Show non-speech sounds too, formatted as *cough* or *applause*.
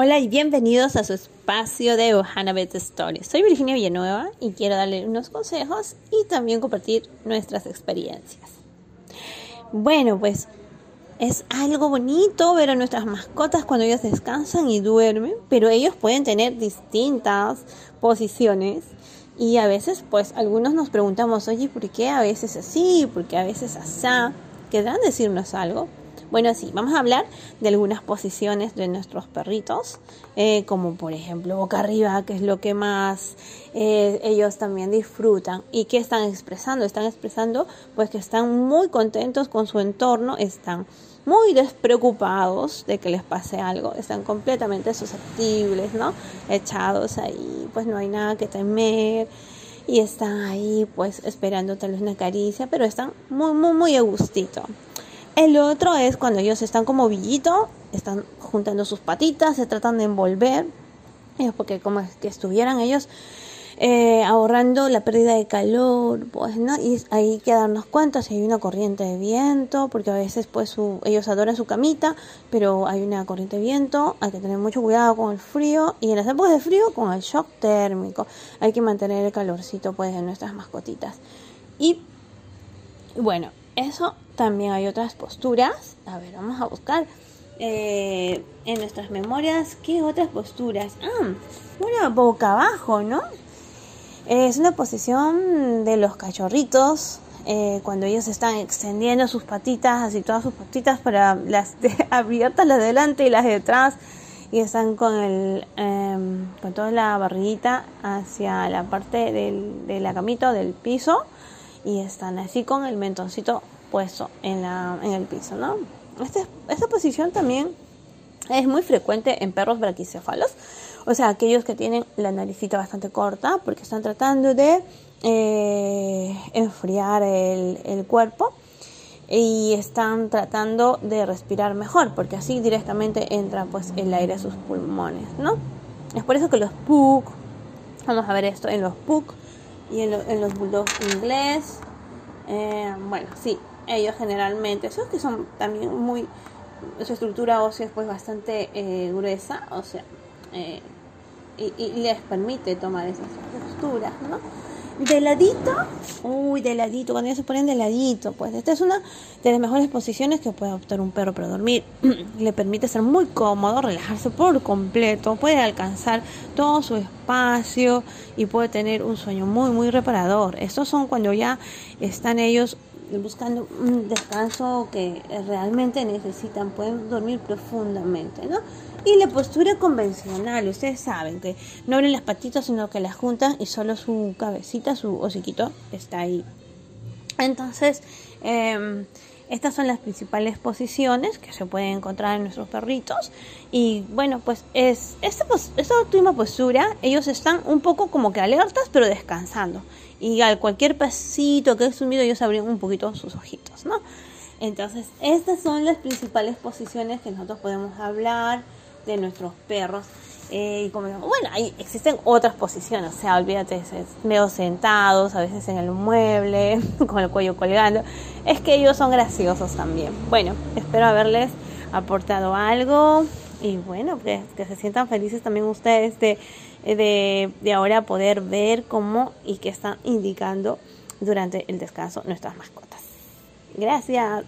Hola y bienvenidos a su espacio de Ohana Bet Stories. Soy Virginia Villanueva y quiero darle unos consejos y también compartir nuestras experiencias. Bueno, pues es algo bonito ver a nuestras mascotas cuando ellas descansan y duermen, pero ellos pueden tener distintas posiciones y a veces pues algunos nos preguntamos, oye, ¿por qué a veces así? ¿Por qué a veces así? ¿Querrán decirnos algo? Bueno, sí, vamos a hablar de algunas posiciones de nuestros perritos, eh, como por ejemplo boca arriba, que es lo que más eh, ellos también disfrutan. ¿Y qué están expresando? Están expresando pues que están muy contentos con su entorno, están muy despreocupados de que les pase algo, están completamente susceptibles, ¿no? Echados ahí, pues no hay nada que temer y están ahí pues esperando tal vez una caricia, pero están muy, muy, muy a gustito. El otro es cuando ellos están como villito, están juntando sus patitas, se tratan de envolver, porque como que estuvieran ellos eh, ahorrando la pérdida de calor, pues, ¿no? Y hay que darnos cuenta si hay una corriente de viento, porque a veces, pues, ellos adoran su camita, pero hay una corriente de viento, hay que tener mucho cuidado con el frío, y en las épocas de frío, con el shock térmico, hay que mantener el calorcito, pues, de nuestras mascotitas. Y, bueno, eso también hay otras posturas. A ver, vamos a buscar eh, en nuestras memorias qué otras posturas. Ah, una boca abajo, ¿no? Es una posición de los cachorritos eh, cuando ellos están extendiendo sus patitas, así todas sus patitas para las *laughs* abiertas las de delante y las de atrás y están con el em, con toda la barriguita hacia la parte de la camita del piso y están así con el mentoncito puesto en, la, en el piso, ¿no? Este, esta posición también es muy frecuente en perros braquicéfalos, o sea, aquellos que tienen la naricita bastante corta porque están tratando de eh, enfriar el, el, cuerpo y están tratando de respirar mejor porque así directamente entra pues el aire a sus pulmones, ¿no? Es por eso que los pug, vamos a ver esto en los pug y en, los bulldogs inglés, eh, bueno, sí, ellos generalmente, esos que son también muy, su estructura ósea es pues bastante eh, gruesa, o sea, eh, y, les permite tomar esas posturas, ¿no? De ladito, uy, de ladito, cuando ellos se ponen de ladito, pues esta es una de las mejores posiciones que puede optar un perro para dormir. *clears throat* Le permite ser muy cómodo, relajarse por completo, puede alcanzar todo su espacio y puede tener un sueño muy, muy reparador. Estos son cuando ya están ellos buscando un descanso que realmente necesitan, pueden dormir profundamente, ¿no? Y la postura convencional, ustedes saben que no abren las patitas, sino que las juntan y solo su cabecita, su hociquito está ahí. Entonces, eh, estas son las principales posiciones que se pueden encontrar en nuestros perritos. Y bueno, pues es esta, esta última postura, ellos están un poco como que alertas, pero descansando. Y al cualquier pasito que he sumido, ellos abren un poquito sus ojitos, ¿no? Entonces, estas son las principales posiciones que nosotros podemos hablar de nuestros perros. Eh, bueno, ahí existen otras posiciones, o sea, olvídate, medio sentados, a veces en el mueble, *laughs* con el cuello colgando. Es que ellos son graciosos también. Bueno, espero haberles aportado algo y bueno, que, que se sientan felices también ustedes de, de, de ahora poder ver cómo y qué están indicando durante el descanso nuestras mascotas. Gracias.